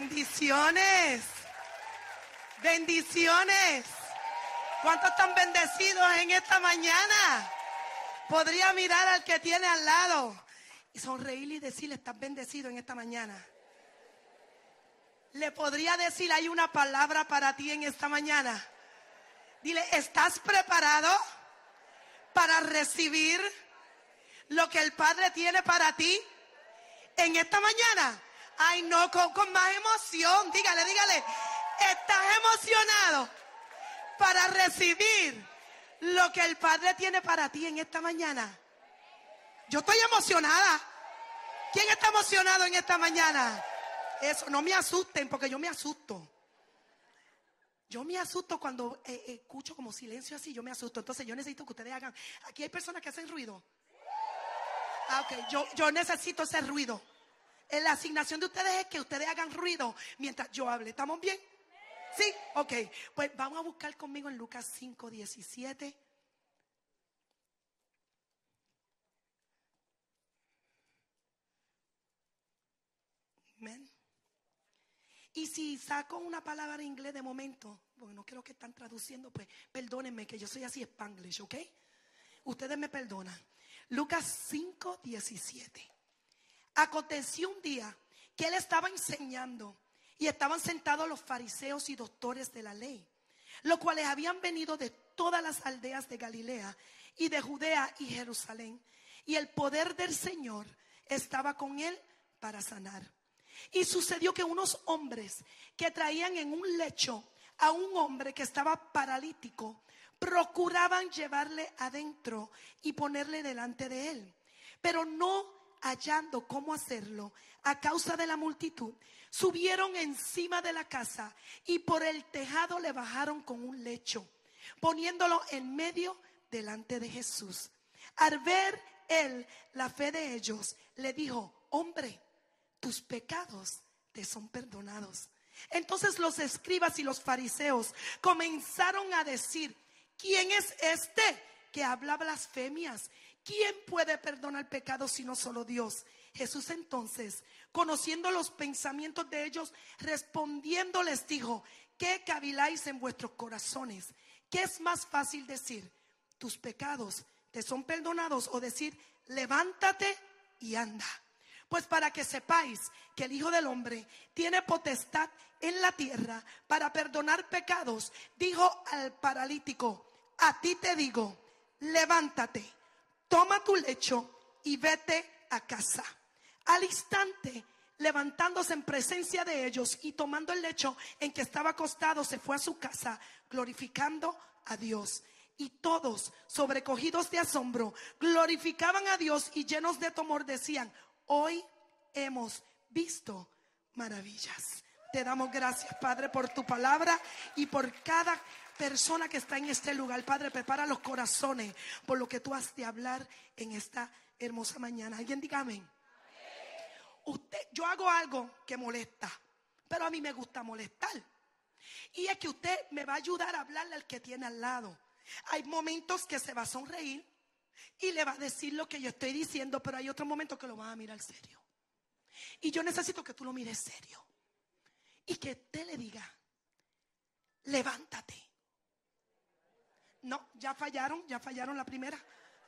Bendiciones. Bendiciones. ¿Cuántos están bendecidos en esta mañana? Podría mirar al que tiene al lado y sonreírle y decirle, estás bendecido en esta mañana. Le podría decir, hay una palabra para ti en esta mañana. Dile, ¿estás preparado para recibir lo que el Padre tiene para ti en esta mañana? Ay, no, con, con más emoción. Dígale, dígale, ¿estás emocionado? para recibir lo que el Padre tiene para ti en esta mañana. Yo estoy emocionada. ¿Quién está emocionado en esta mañana? Eso, no me asusten porque yo me asusto. Yo me asusto cuando eh, escucho como silencio así, yo me asusto. Entonces yo necesito que ustedes hagan... Aquí hay personas que hacen ruido. Ah, ok, yo, yo necesito ese ruido. La asignación de ustedes es que ustedes hagan ruido mientras yo hable. ¿Estamos bien? ¿Sí? Ok. Pues vamos a buscar conmigo en Lucas 5, 17. Amén. Y si saco una palabra en inglés de momento, porque no creo que están traduciendo, pues perdónenme que yo soy así spanglish, ¿ok? Ustedes me perdonan. Lucas 5, 17. Aconteció un día que él estaba enseñando y estaban sentados los fariseos y doctores de la ley, los cuales habían venido de todas las aldeas de Galilea y de Judea y Jerusalén. Y el poder del Señor estaba con él para sanar. Y sucedió que unos hombres que traían en un lecho a un hombre que estaba paralítico, procuraban llevarle adentro y ponerle delante de él. Pero no hallando cómo hacerlo a causa de la multitud, subieron encima de la casa y por el tejado le bajaron con un lecho, poniéndolo en medio delante de Jesús. Al ver él la fe de ellos, le dijo, hombre, tus pecados te son perdonados. Entonces los escribas y los fariseos comenzaron a decir, ¿quién es este que habla blasfemias? ¿Quién puede perdonar pecado sino solo Dios? Jesús entonces, conociendo los pensamientos de ellos, respondiendo les dijo, ¿qué caviláis en vuestros corazones? ¿Qué es más fácil decir? Tus pecados te son perdonados o decir, levántate y anda. Pues para que sepáis que el Hijo del Hombre tiene potestad en la tierra para perdonar pecados, dijo al paralítico, a ti te digo, levántate, toma tu lecho y vete a casa. Al instante, levantándose en presencia de ellos y tomando el lecho en que estaba acostado, se fue a su casa, glorificando a Dios. Y todos, sobrecogidos de asombro, glorificaban a Dios y llenos de temor decían, hoy hemos visto maravillas. Te damos gracias, Padre, por tu palabra y por cada persona que está en este lugar. Padre, prepara los corazones por lo que tú has de hablar en esta hermosa mañana. Alguien diga amén usted, yo hago algo que molesta, pero a mí me gusta molestar. Y es que usted me va a ayudar a hablarle al que tiene al lado. Hay momentos que se va a sonreír y le va a decir lo que yo estoy diciendo, pero hay otros momentos que lo va a mirar serio. Y yo necesito que tú lo mires serio. Y que te le diga, levántate. No, ya fallaron, ya fallaron la primera.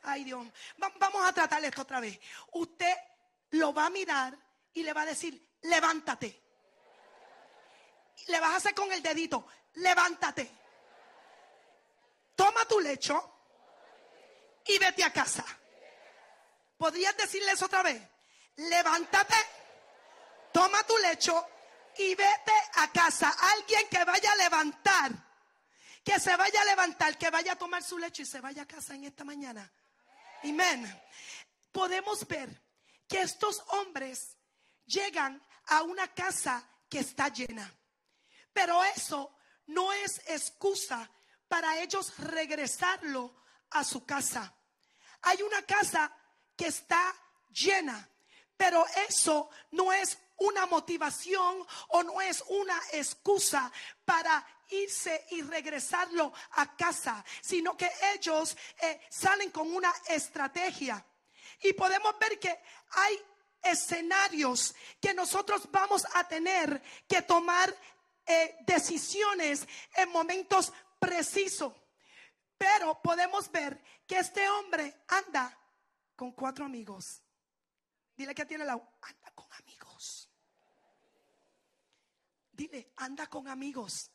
Ay Dios, vamos a tratar esto otra vez. Usted lo va a mirar y le va a decir, levántate. Le vas a hacer con el dedito, levántate. Toma tu lecho y vete a casa. ¿Podrías decirles otra vez? Levántate, toma tu lecho y vete a casa. Alguien que vaya a levantar, que se vaya a levantar, que vaya a tomar su lecho y se vaya a casa en esta mañana. Amén. Podemos ver que estos hombres llegan a una casa que está llena. Pero eso no es excusa para ellos regresarlo a su casa. Hay una casa que está llena, pero eso no es una motivación o no es una excusa para irse y regresarlo a casa, sino que ellos eh, salen con una estrategia. Y podemos ver que hay escenarios que nosotros vamos a tener que tomar eh, decisiones en momentos precisos. Pero podemos ver que este hombre anda con cuatro amigos. Dile que tiene la... Anda con amigos. Dile, anda con amigos.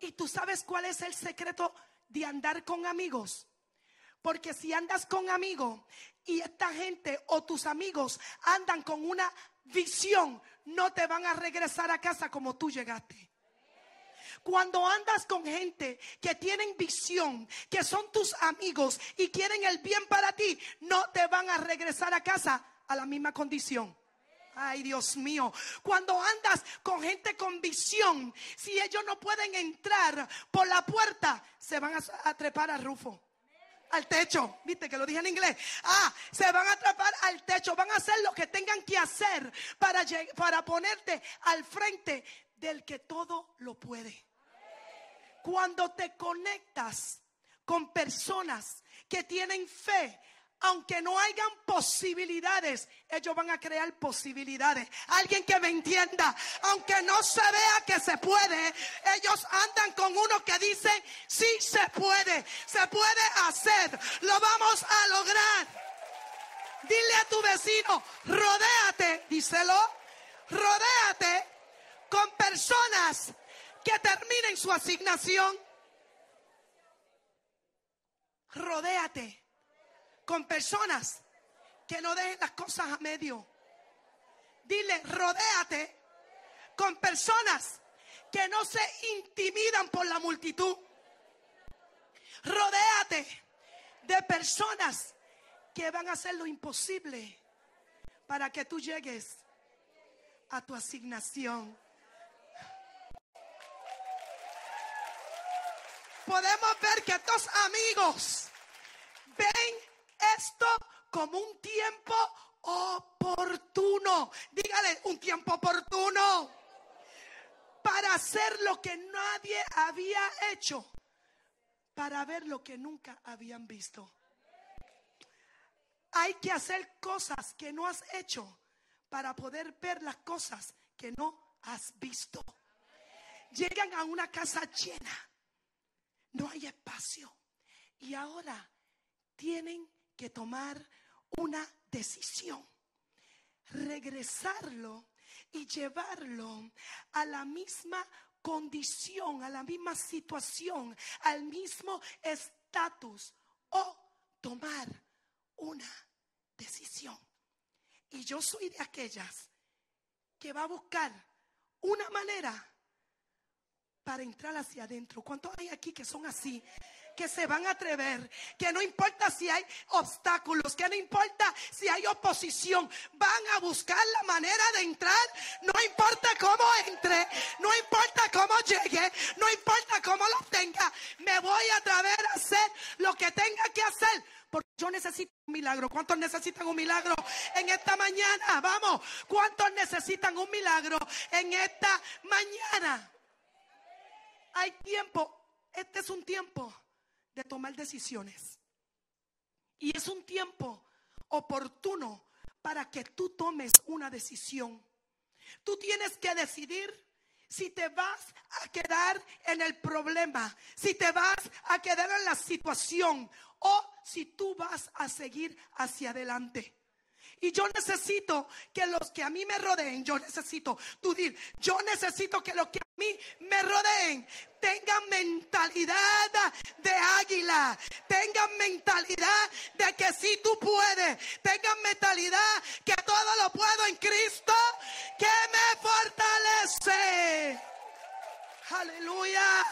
¿Y tú sabes cuál es el secreto de andar con amigos? Porque si andas con amigos y esta gente o tus amigos andan con una visión, no te van a regresar a casa como tú llegaste. Cuando andas con gente que tienen visión, que son tus amigos y quieren el bien para ti, no te van a regresar a casa a la misma condición. Ay, Dios mío. Cuando andas con gente con visión, si ellos no pueden entrar por la puerta, se van a, trepar al rufo al techo. Viste que lo dije en inglés. Ah, se van a atrapar al techo. Van a hacer lo que tengan que hacer para, para ponerte al frente del que todo lo puede. Cuando te conectas con personas que tienen fe, aunque no hayan posibilidades, ellos van a crear posibilidades. Alguien que me entienda, aunque no se vea que se puede, ellos andan con uno que dice, sí se puede, se puede hacer, lo vamos a lograr. Dile a tu vecino, rodéate, díselo, rodéate con personas que terminen su asignación. Rodéate con personas que no dejen las cosas a medio. Dile, rodéate con personas que no se intimidan por la multitud. Rodéate de personas que van a hacer lo imposible para que tú llegues a tu asignación. Podemos ver que estos amigos ven esto como un tiempo oportuno. Dígale, un tiempo oportuno. Para hacer lo que nadie había hecho. Para ver lo que nunca habían visto. Hay que hacer cosas que no has hecho para poder ver las cosas que no has visto. Llegan a una casa llena. No hay espacio. Y ahora tienen que tomar una decisión. Regresarlo y llevarlo a la misma condición, a la misma situación, al mismo estatus o tomar una decisión. Y yo soy de aquellas que va a buscar una manera para entrar hacia adentro. ¿Cuántos hay aquí que son así? que se van a atrever, que no importa si hay obstáculos, que no importa si hay oposición, van a buscar la manera de entrar, no importa cómo entre, no importa cómo llegue, no importa cómo lo tenga, me voy a atrever a hacer lo que tenga que hacer. Porque yo necesito un milagro. ¿Cuántos necesitan un milagro en esta mañana? Vamos. ¿Cuántos necesitan un milagro en esta mañana? Hay tiempo. Este es un tiempo de tomar decisiones. Y es un tiempo oportuno para que tú tomes una decisión. Tú tienes que decidir si te vas a quedar en el problema, si te vas a quedar en la situación o si tú vas a seguir hacia adelante. Y yo necesito que los que a mí me rodeen, yo necesito, tú dir, yo necesito que los que a mí me rodeen tengan mentalidad de águila, tengan mentalidad de que si tú puedes, tengan mentalidad que todo lo puedo en Cristo que me fortalece. Aleluya.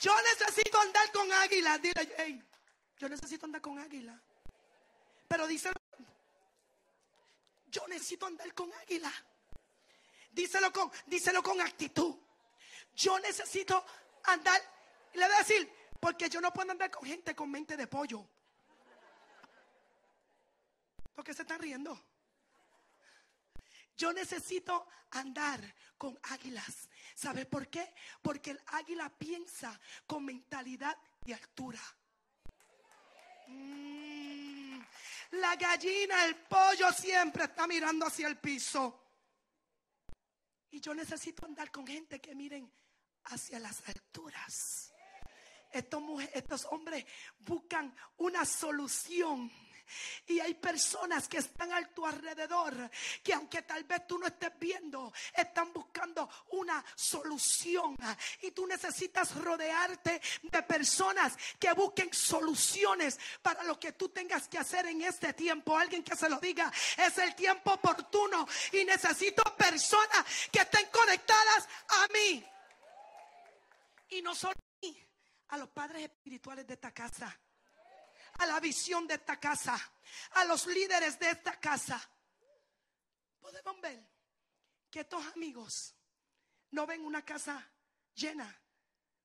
Yo necesito andar con águila. Dile, yo necesito andar con águila. Pero dice yo necesito andar con águila. Díselo con, díselo con actitud. Yo necesito andar. Y le voy a decir, porque yo no puedo andar con gente con mente de pollo. Porque se están riendo. Yo necesito andar con águilas. ¿Sabe por qué? Porque el águila piensa con mentalidad de altura. Mm. La gallina, el pollo siempre está mirando hacia el piso. Y yo necesito andar con gente que miren hacia las alturas. Estos, estos hombres buscan una solución y hay personas que están a tu alrededor que aunque tal vez tú no estés viendo, están buscando una solución. Y tú necesitas rodearte de personas que busquen soluciones para lo que tú tengas que hacer en este tiempo. Alguien que se lo diga, es el tiempo oportuno y necesito personas que estén conectadas a mí. Y no solo a mí, a los padres espirituales de esta casa a la visión de esta casa, a los líderes de esta casa, podemos ver que estos amigos no ven una casa llena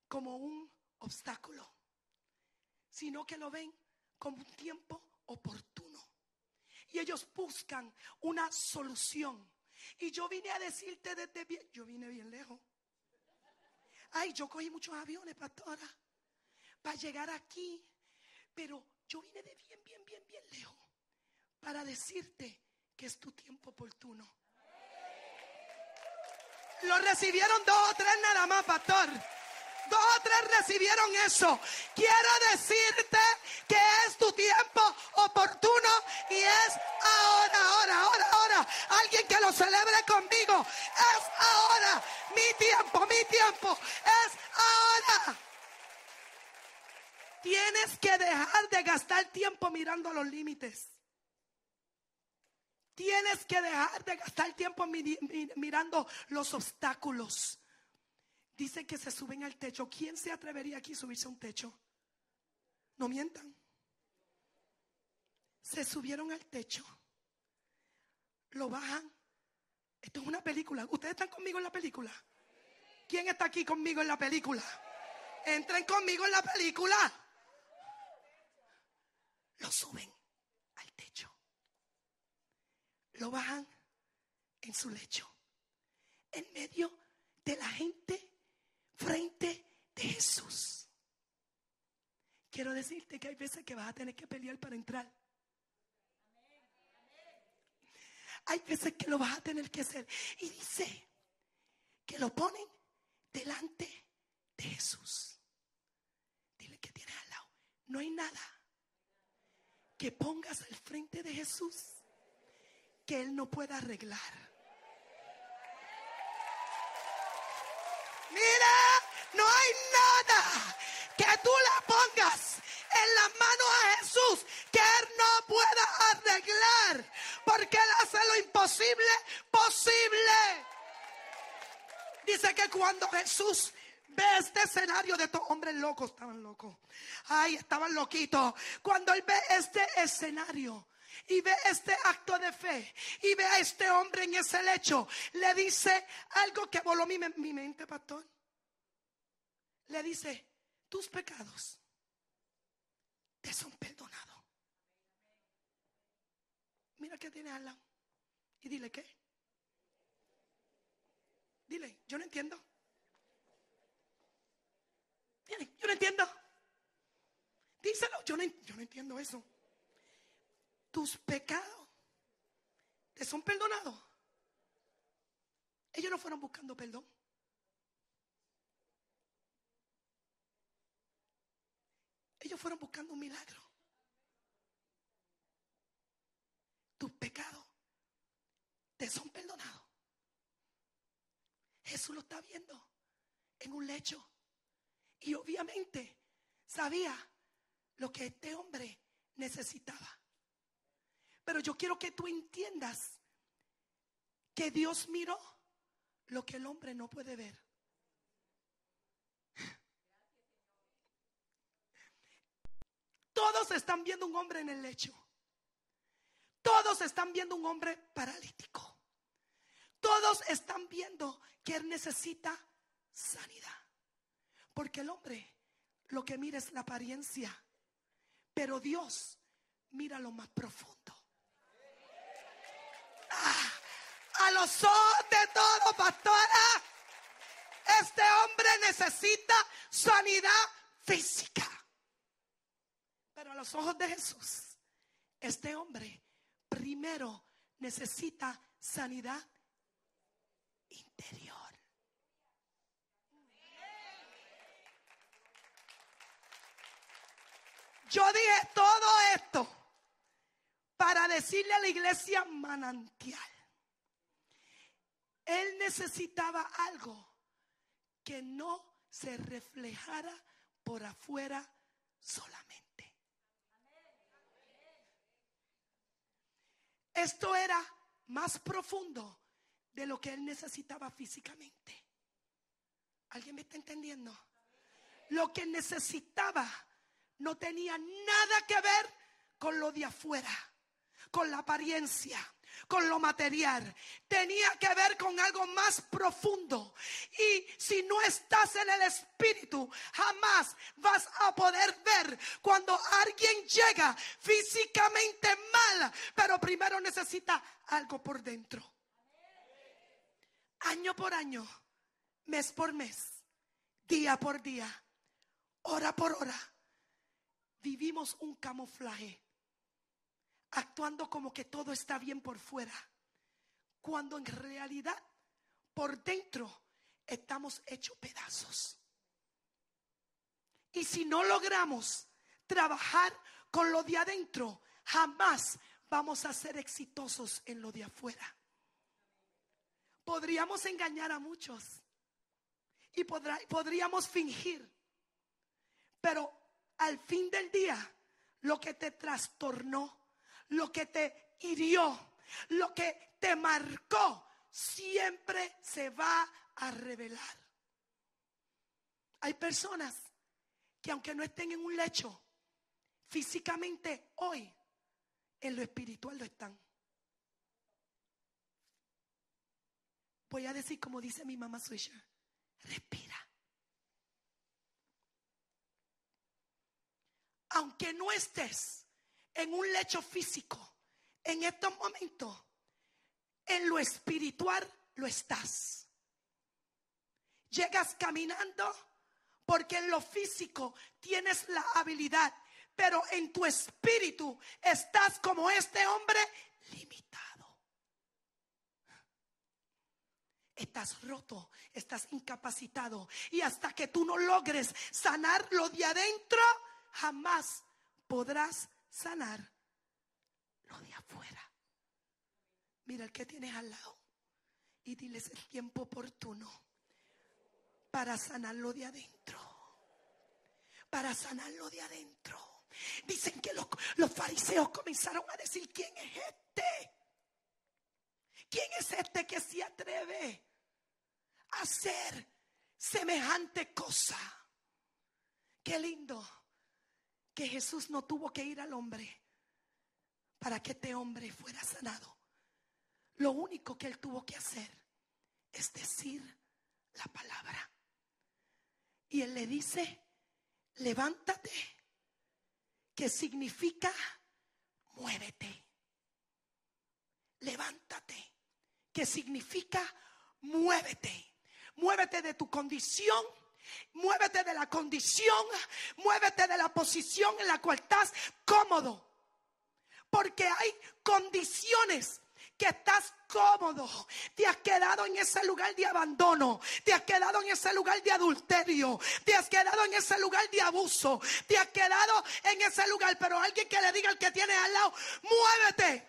como un obstáculo, sino que lo ven como un tiempo oportuno. Y ellos buscan una solución. Y yo vine a decirte desde bien, yo vine bien lejos. Ay, yo cogí muchos aviones, pastora, para llegar aquí. Pero yo vine de bien, bien, bien, bien lejos para decirte que es tu tiempo oportuno. Lo recibieron dos o tres nada más, pastor. Dos o tres recibieron eso. Quiero decirte mirando los límites. Tienes que dejar de gastar tiempo mirando los obstáculos. Dice que se suben al techo. ¿Quién se atrevería aquí a subirse a un techo? No mientan. Se subieron al techo. Lo bajan. Esto es una película. ¿Ustedes están conmigo en la película? ¿Quién está aquí conmigo en la película? Entren conmigo en la película lo suben al techo. Lo bajan en su lecho. En medio de la gente frente de Jesús. Quiero decirte que hay veces que vas a tener que pelear para entrar. Hay veces que lo vas a tener que hacer. Y dice que lo ponen delante de Jesús. Dile que tienes al lado. No hay nada que pongas al frente de Jesús que Él no pueda arreglar. Mira, no hay nada que tú la pongas en la mano a Jesús que Él no pueda arreglar, porque Él hace lo imposible posible. Dice que cuando Jesús ve este escenario de estos hombres locos, estaban locos. Ay, estaban loquitos. Cuando él ve este escenario y ve este acto de fe y ve a este hombre en ese lecho, le dice algo que voló mi, mi mente, pastor. Le dice, tus pecados te son perdonados. Mira que tiene al lado. Y dile qué. Dile, yo no entiendo yo no entiendo. Díselo, yo no, entiendo eso. Tus pecados te son perdonados. Ellos no fueron buscando perdón. Ellos fueron buscando un milagro. Tus pecados te son perdonados. Jesús lo está viendo en un lecho. Y obviamente sabía lo que este hombre necesitaba. Pero yo quiero que tú entiendas que Dios miró lo que el hombre no puede ver. Todos están viendo un hombre en el lecho. Todos están viendo un hombre paralítico. Todos están viendo que él necesita sanidad. Porque el hombre lo que mira es la apariencia, pero Dios mira lo más profundo. Ah, a los ojos de todo, pastora, este hombre necesita sanidad física. Pero a los ojos de Jesús, este hombre primero necesita sanidad interior. Yo dije todo esto para decirle a la iglesia manantial. Él necesitaba algo que no se reflejara por afuera solamente. Esto era más profundo de lo que él necesitaba físicamente. ¿Alguien me está entendiendo? Lo que necesitaba no tenía nada que ver con lo de afuera, con la apariencia, con lo material. Tenía que ver con algo más profundo. Y si no estás en el Espíritu, jamás vas a poder ver cuando alguien llega físicamente mal, pero primero necesita algo por dentro. Año por año, mes por mes, día por día, hora por hora vivimos un camuflaje, actuando como que todo está bien por fuera, cuando en realidad por dentro estamos hechos pedazos. Y si no logramos trabajar con lo de adentro, jamás vamos a ser exitosos en lo de afuera. Podríamos engañar a muchos y podríamos fingir, pero al fin del día, lo que te trastornó, lo que te hirió, lo que te marcó, siempre se va a revelar. Hay personas que aunque no estén en un lecho, físicamente hoy, en lo espiritual lo están. Voy a decir como dice mi mamá Swisher, respira. Aunque no estés en un lecho físico, en estos momentos, en lo espiritual lo estás. Llegas caminando porque en lo físico tienes la habilidad, pero en tu espíritu estás como este hombre limitado. Estás roto, estás incapacitado y hasta que tú no logres sanar lo de adentro, jamás podrás sanar lo de afuera. Mira el que tienes al lado y diles el tiempo oportuno para sanar lo de adentro. Para sanar lo de adentro. Dicen que los, los fariseos comenzaron a decir, ¿quién es este? ¿Quién es este que se atreve a hacer semejante cosa? Qué lindo que Jesús no tuvo que ir al hombre para que este hombre fuera sanado. Lo único que él tuvo que hacer es decir la palabra. Y él le dice, levántate, que significa muévete. Levántate, que significa muévete. Muévete de tu condición Muévete de la condición, muévete de la posición en la cual estás cómodo. Porque hay condiciones que estás cómodo, te has quedado en ese lugar de abandono, te has quedado en ese lugar de adulterio, te has quedado en ese lugar de abuso, te has quedado en ese lugar, pero alguien que le diga al que tiene al lado, muévete.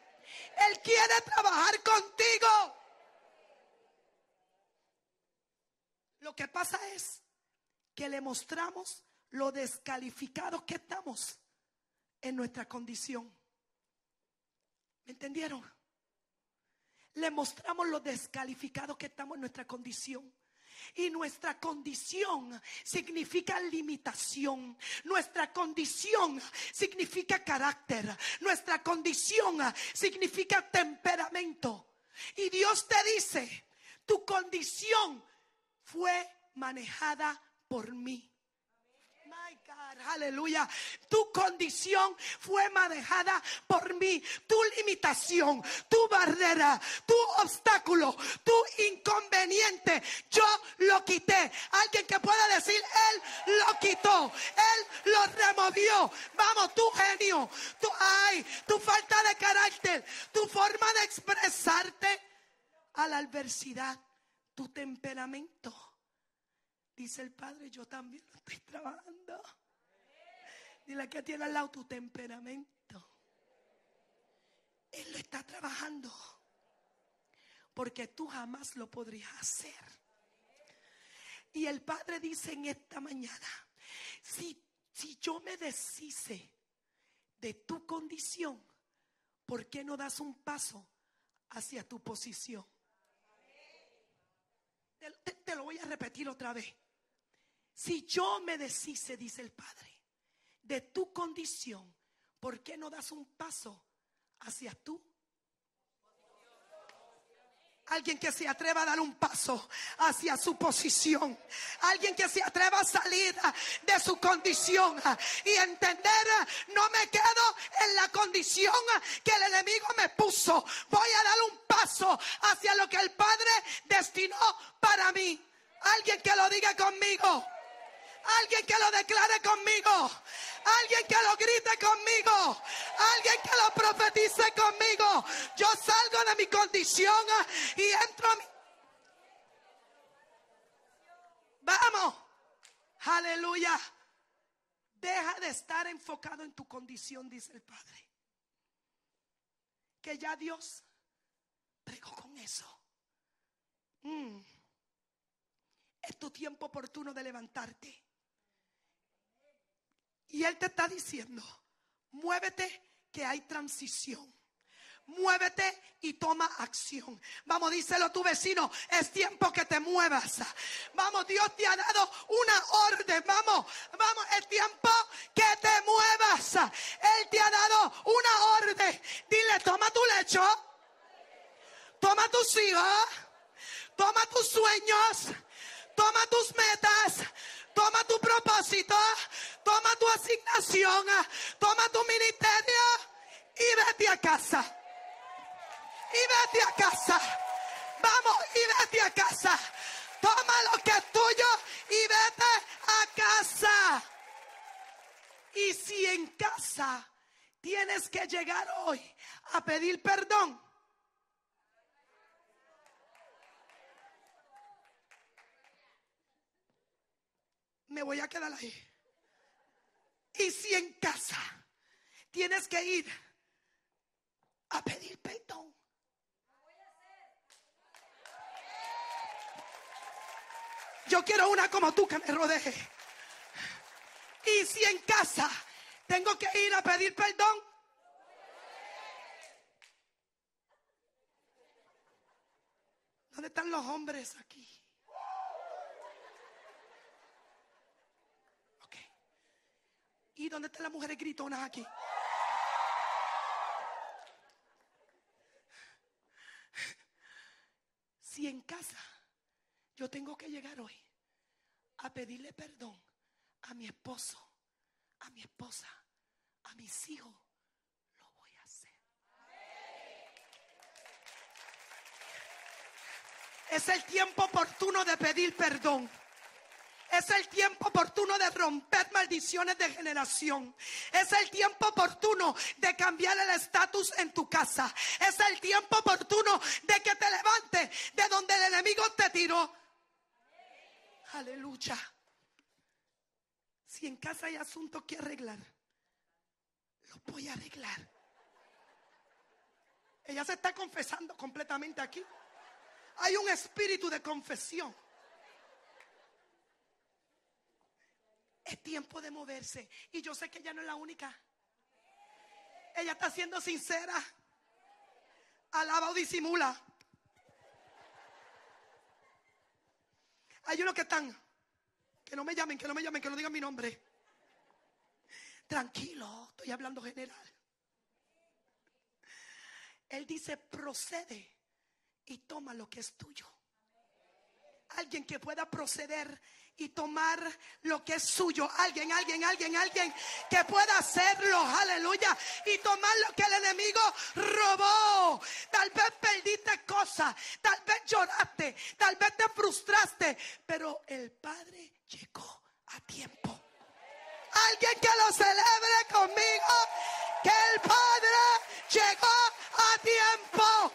Él quiere trabajar contigo. Lo que pasa es que le mostramos lo descalificados que estamos en nuestra condición. ¿Me entendieron? Le mostramos lo descalificados que estamos en nuestra condición. Y nuestra condición significa limitación. Nuestra condición significa carácter. Nuestra condición significa temperamento. Y Dios te dice, tu condición fue manejada por mí. My God, aleluya. Tu condición fue manejada por mí. Tu limitación, tu barrera, tu obstáculo, tu inconveniente, yo lo quité. Alguien que pueda decir, Él lo quitó, Él lo removió. Vamos, tu genio, tu, ay, tu falta de carácter, tu forma de expresarte a la adversidad, tu temperamento. Dice el Padre, yo también lo estoy trabajando. Dile que tiene al lado tu temperamento. Él lo está trabajando. Porque tú jamás lo podrías hacer. Y el Padre dice en esta mañana, si, si yo me deshice de tu condición, ¿por qué no das un paso hacia tu posición? Te, te lo voy a repetir otra vez. Si yo me deshice, dice el Padre, de tu condición, ¿por qué no das un paso hacia tú? Alguien que se atreva a dar un paso hacia su posición. Alguien que se atreva a salir de su condición y entender, no me quedo en la condición que el enemigo me puso. Voy a dar un paso hacia lo que el Padre destinó para mí. Alguien que lo diga conmigo. Alguien que lo declare conmigo. Alguien que lo grite conmigo. Alguien que lo profetice conmigo. Yo salgo de mi condición y entro a mi... Vamos. Aleluya. Deja de estar enfocado en tu condición, dice el Padre. Que ya Dios pregó con eso. Mm. Es tu tiempo oportuno de levantarte. Y Él te está diciendo, muévete que hay transición. Muévete y toma acción. Vamos, díselo a tu vecino. Es tiempo que te muevas. Vamos, Dios te ha dado una orden. Vamos, vamos, es tiempo que te muevas. Él te ha dado una orden. Dile, toma tu lecho. Toma tus hijos. Toma tus sueños. Toma tus metas. Toma tu propósito, toma tu asignación, toma tu ministerio y vete a casa. Y vete a casa. Vamos y vete a casa. Toma lo que es tuyo y vete a casa. Y si en casa tienes que llegar hoy a pedir perdón, me voy a quedar ahí. Y si en casa tienes que ir a pedir perdón. Yo quiero una como tú que me rodee. Y si en casa tengo que ir a pedir perdón. ¿Dónde están los hombres aquí? ¿Y dónde están las mujeres gritonas aquí? Si en casa yo tengo que llegar hoy a pedirle perdón a mi esposo, a mi esposa, a mis hijos, lo voy a hacer. Es el tiempo oportuno de pedir perdón. Es el tiempo oportuno de romper maldiciones de generación. Es el tiempo oportuno de cambiar el estatus en tu casa. Es el tiempo oportuno de que te levantes de donde el enemigo te tiró. Aleluya. Si en casa hay asuntos que arreglar, lo voy a arreglar. Ella se está confesando completamente aquí. Hay un espíritu de confesión. Es tiempo de moverse. Y yo sé que ella no es la única. Ella está siendo sincera. Alaba o disimula. Hay unos que están. Que no me llamen, que no me llamen, que no digan mi nombre. Tranquilo, estoy hablando general. Él dice, procede y toma lo que es tuyo. alguien que pueda proceder y tomar lo que es suyo. Alguien, alguien, alguien, alguien que pueda hacerlo. Aleluya. Y tomar lo que el enemigo robó. Tal vez perdiste cosas. Tal vez lloraste. Tal vez te frustraste. Pero el Padre llegó a tiempo. Alguien que lo celebre conmigo. Que el Padre llegó a tiempo.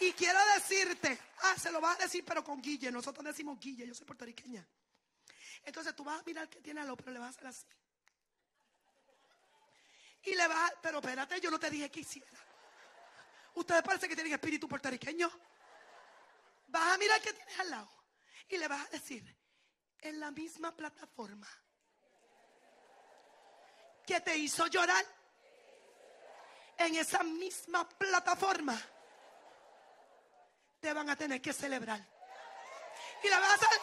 Y quiero decirte, se lo vas a decir, pero con Guille. Nosotros decimos Guille, yo soy puertorriqueña. Entonces tú vas a mirar que tiene al pero le vas a hacer así. Y le vas, a, pero espérate, yo no te dije que hiciera. Ustedes parece que tienen espíritu puertorriqueño. Vas a mirar que tienes al lado. Y le vas a decir, en la misma plataforma que te hizo llorar, en esa misma plataforma te van a tener que celebrar. Y la vas a hacer.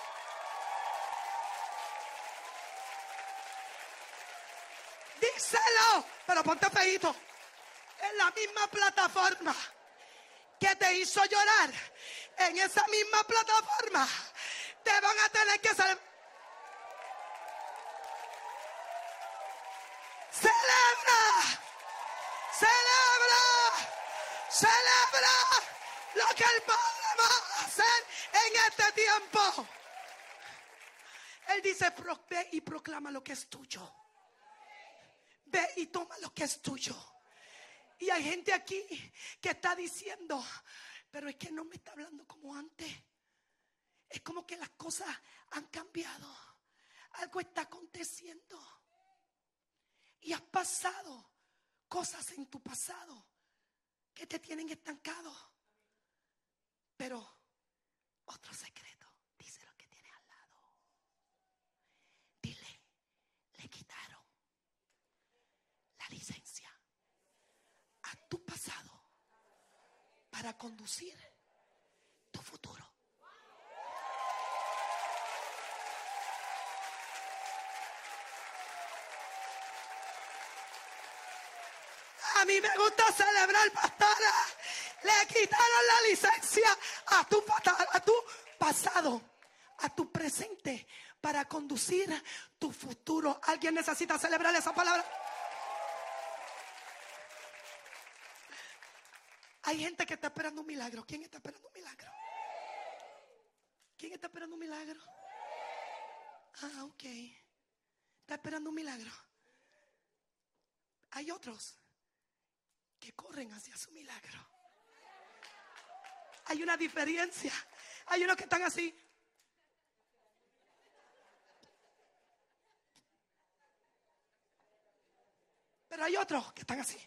Díselo, pero ponte feito. En la misma plataforma que te hizo llorar, en esa misma plataforma te van a tener que celebrar. Celebra, celebra, celebra lo que el Padre va a hacer en este tiempo. Él dice, ve y proclama lo que es tuyo. Ve y toma lo que es tuyo. Y hay gente aquí que está diciendo, pero es que no me está hablando como antes. Es como que las cosas han cambiado. Algo está aconteciendo. Y has pasado cosas en tu pasado que te tienen estancado. Pero otro secreto, dice lo que tiene al lado. Dile, le quitaron la licencia a tu pasado para conducir tu futuro. A mí me gusta celebrar, pastora. Le quitaron la licencia a tu, a tu pasado, a tu presente, para conducir tu futuro. ¿Alguien necesita celebrar esa palabra? Hay gente que está esperando un milagro. ¿Quién está esperando un milagro? ¿Quién está esperando un milagro? Ah, ok. Está esperando un milagro. Hay otros que corren hacia su milagro. Hay una diferencia. Hay unos que están así. Pero hay otros que están así.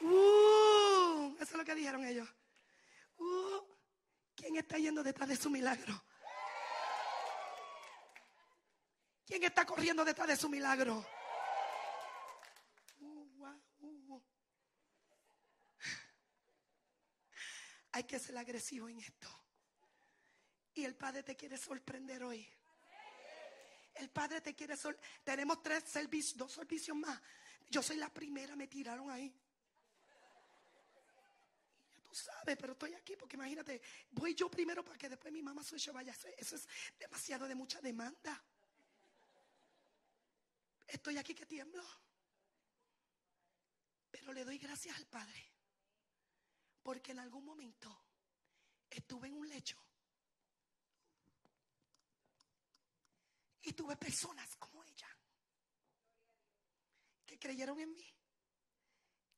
Uh, eso es lo que dijeron ellos. Uh, ¿Quién está yendo detrás de su milagro? ¿Quién está corriendo detrás de su milagro? Hay que ser agresivo en esto. Y el Padre te quiere sorprender hoy. El Padre te quiere sorprender. Tenemos tres servicios, dos servicios más. Yo soy la primera, me tiraron ahí. Ya tú sabes, pero estoy aquí porque imagínate, voy yo primero para que después mi mamá suya vaya. Eso es demasiado de mucha demanda. Estoy aquí que tiemblo. Pero le doy gracias al Padre porque en algún momento estuve en un lecho y tuve personas como ella que creyeron en mí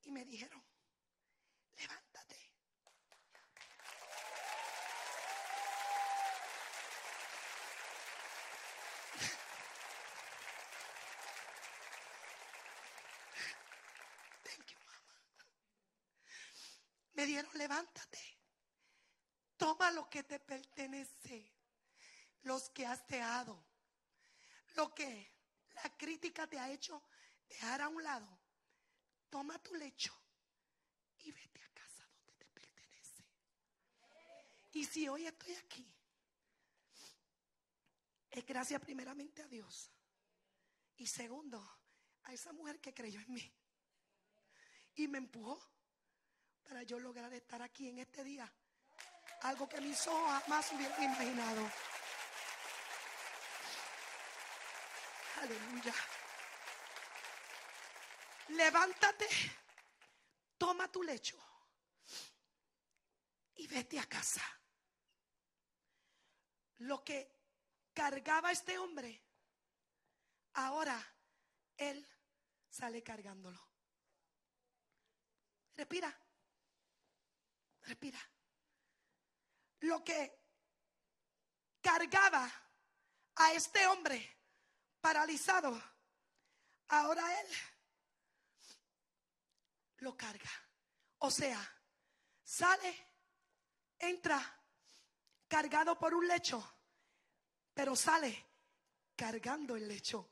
y me dijeron, levántate. Me dieron, levántate. Toma lo que te pertenece, los que has dejado, lo que la crítica te ha hecho dejar a un lado. Toma tu lecho y vete a casa donde te pertenece. Y si hoy estoy aquí, es gracias primeramente a Dios. Y segundo, a esa mujer que creyó en mí y me empujó para yo lograr estar aquí en este día. Algo que mis ojos jamás hubieran imaginado. Aleluya. Levántate, toma tu lecho y vete a casa. Lo que cargaba este hombre, ahora él sale cargándolo. Respira, respira. Lo que cargaba a este hombre paralizado, ahora él lo carga. O sea, sale, entra cargado por un lecho, pero sale cargando el lecho.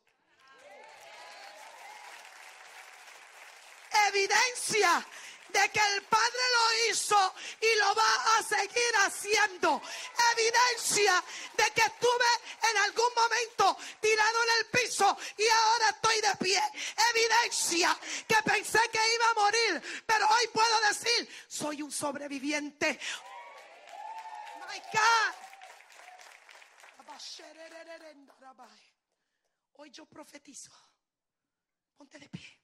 Evidencia de que el Padre lo hizo y lo va a seguir haciendo. Evidencia de que estuve en algún momento tirado en el piso y ahora estoy de pie. Evidencia que pensé que iba a morir, pero hoy puedo decir, soy un sobreviviente. My God. Hoy yo profetizo. Ponte de pie.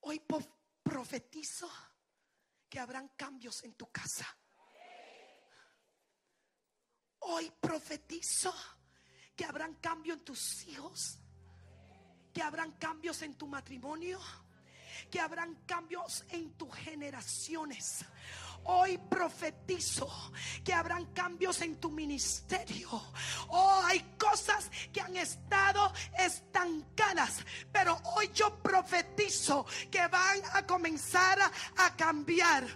Hoy profetizo que habrán cambios en tu casa. Hoy profetizo que habrán cambios en tus hijos, que habrán cambios en tu matrimonio, que habrán cambios en tus generaciones. Hoy profetizo que habrán cambios en tu ministerio. Oh, hay cosas que han estado estancadas, pero hoy yo profetizo que van a comenzar a, cambiar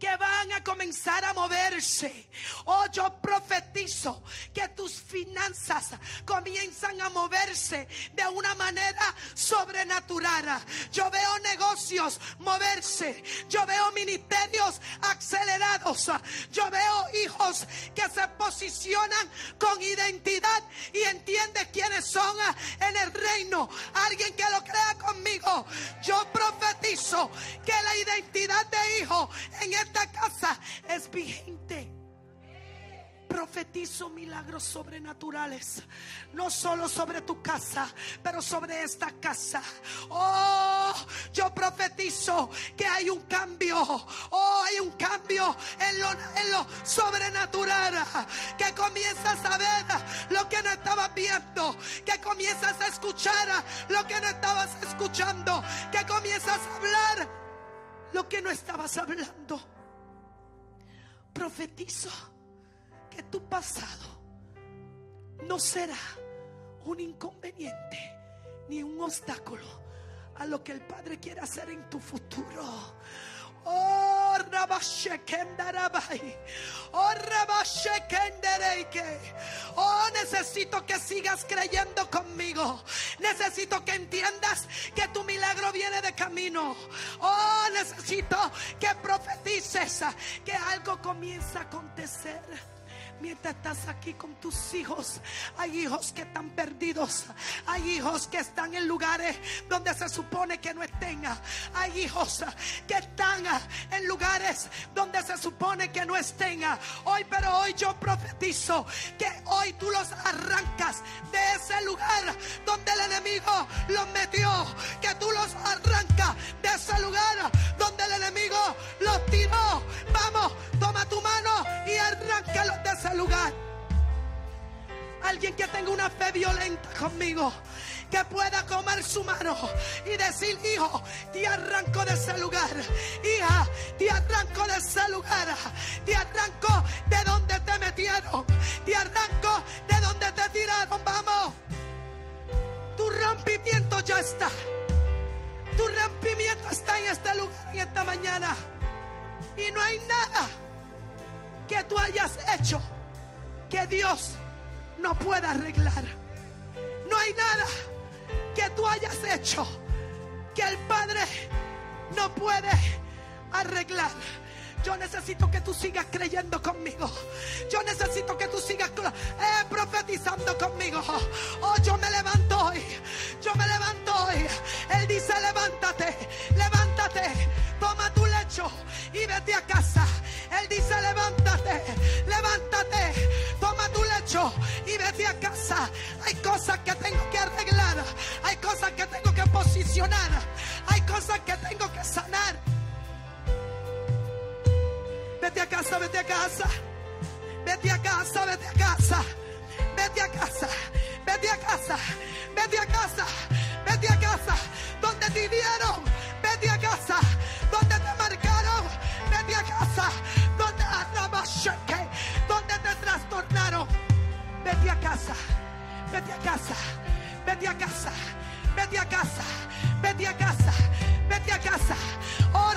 que van a comenzar a moverse. Oh, yo profetizo que tus finanzas comienzan a moverse de una manera sobrenatural. Yo veo negocios moverse. Yo veo ministerios acelerados. Yo veo hijos que se posicionan con identidad y entiende quiénes son en el reino. Alguien que lo crea conmigo. Yo profetizo que la identidad de hijo en este esta casa es vigente. Profetizo milagros sobrenaturales, no solo sobre tu casa, pero sobre esta casa. Oh, yo profetizo que hay un cambio. Oh, hay un cambio en lo, en lo sobrenatural. Que comienzas a ver lo que no estabas viendo. Que comienzas a escuchar lo que no estabas escuchando. Que comienzas a hablar lo que no estabas hablando profetizo que tu pasado no será un inconveniente ni un obstáculo a lo que el Padre quiere hacer en tu futuro. Oh, Oh, necesito que sigas creyendo conmigo. Necesito que entiendas que tu milagro viene de camino. Oh, necesito que profetices que algo comienza a acontecer. Mientras estás aquí con tus hijos, hay hijos que están perdidos. Hay hijos que están en lugares donde se supone que no estén. Hay hijos que están en lugares donde se supone que no estén. Hoy, pero hoy yo profetizo que hoy tú los arrancas de ese lugar donde el enemigo los metió. Que tú los arrancas de ese lugar donde el enemigo los tiró. Vamos, toma tu mano y arráncalos de ese lugar. Alguien que tenga una fe violenta conmigo. Que pueda comer su mano y decir, hijo, te arranco de ese lugar. Hija, te arranco de ese lugar. Te arranco de donde te metieron. Te arranco de donde te tiraron. Vamos. Tu rompimiento ya está. Tu rompimiento está en este lugar, en esta mañana. Y no hay nada que tú hayas hecho que Dios no pueda arreglar. No hay nada que tú hayas hecho que el Padre no puede arreglar. Yo necesito que tú sigas creyendo conmigo. Yo necesito que tú sigas eh, profetizando conmigo. Oh, yo me levanto hoy. Yo me levanto hoy. Él dice, levántate, levántate. Toma tu y vete a casa. Él dice, levántate, levántate, toma tu lecho y vete a casa. Hay cosas que tengo que arreglar, hay cosas que tengo que posicionar, hay cosas que tengo que sanar. Vete a casa, vete a casa, vete a casa, vete a casa, vete a casa, vete a casa, vete a casa. Vete a casa. Donde te dieron. Vete a casa. Donde te marcaron. Vete a casa. Donde donde te trastornaron. Vete a casa. Vete a casa. Vete a casa. Vete a casa. Vete a casa. Vete a casa. Oh.